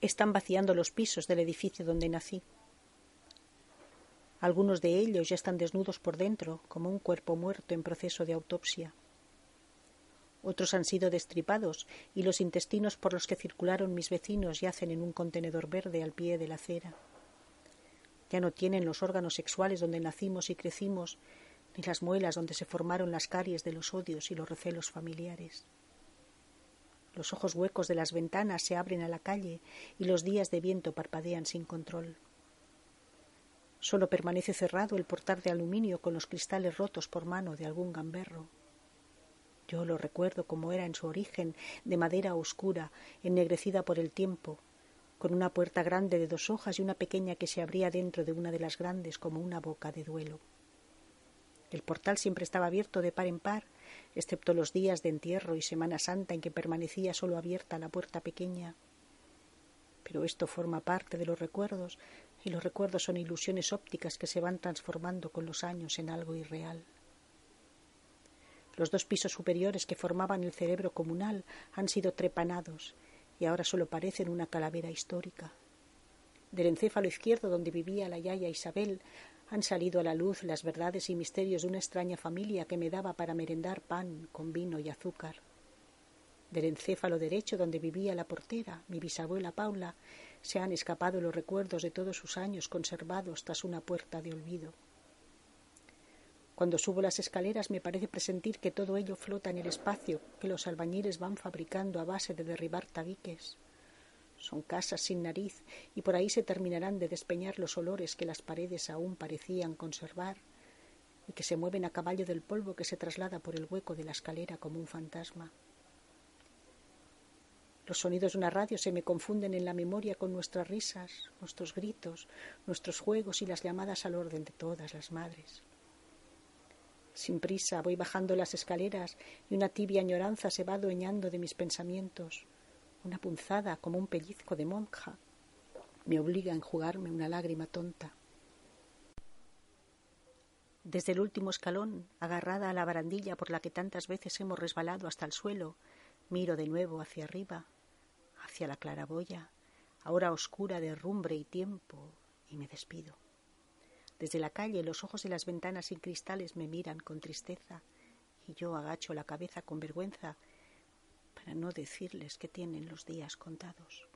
están vaciando los pisos del edificio donde nací. Algunos de ellos ya están desnudos por dentro, como un cuerpo muerto en proceso de autopsia. Otros han sido destripados y los intestinos por los que circularon mis vecinos yacen en un contenedor verde al pie de la acera. Ya no tienen los órganos sexuales donde nacimos y crecimos, ni las muelas donde se formaron las caries de los odios y los recelos familiares. Los ojos huecos de las ventanas se abren a la calle y los días de viento parpadean sin control. Solo permanece cerrado el portal de aluminio con los cristales rotos por mano de algún gamberro. Yo lo recuerdo como era en su origen, de madera oscura, ennegrecida por el tiempo, con una puerta grande de dos hojas y una pequeña que se abría dentro de una de las grandes como una boca de duelo. El portal siempre estaba abierto de par en par, excepto los días de entierro y Semana Santa en que permanecía solo abierta la puerta pequeña. Pero esto forma parte de los recuerdos, y los recuerdos son ilusiones ópticas que se van transformando con los años en algo irreal. Los dos pisos superiores que formaban el cerebro comunal han sido trepanados y ahora solo parecen una calavera histórica. Del encéfalo izquierdo donde vivía la yaya Isabel han salido a la luz las verdades y misterios de una extraña familia que me daba para merendar pan con vino y azúcar. Del encéfalo derecho donde vivía la portera, mi bisabuela Paula, se han escapado los recuerdos de todos sus años conservados tras una puerta de olvido. Cuando subo las escaleras me parece presentir que todo ello flota en el espacio que los albañiles van fabricando a base de derribar tabiques. Son casas sin nariz y por ahí se terminarán de despeñar los olores que las paredes aún parecían conservar y que se mueven a caballo del polvo que se traslada por el hueco de la escalera como un fantasma. Los sonidos de una radio se me confunden en la memoria con nuestras risas, nuestros gritos, nuestros juegos y las llamadas al orden de todas las madres. Sin prisa voy bajando las escaleras y una tibia añoranza se va adueñando de mis pensamientos. Una punzada como un pellizco de monja me obliga a enjugarme una lágrima tonta. Desde el último escalón, agarrada a la barandilla por la que tantas veces hemos resbalado hasta el suelo, miro de nuevo hacia arriba, hacia la claraboya, ahora oscura de rumbre y tiempo, y me despido. Desde la calle los ojos de las ventanas sin cristales me miran con tristeza y yo agacho la cabeza con vergüenza para no decirles que tienen los días contados.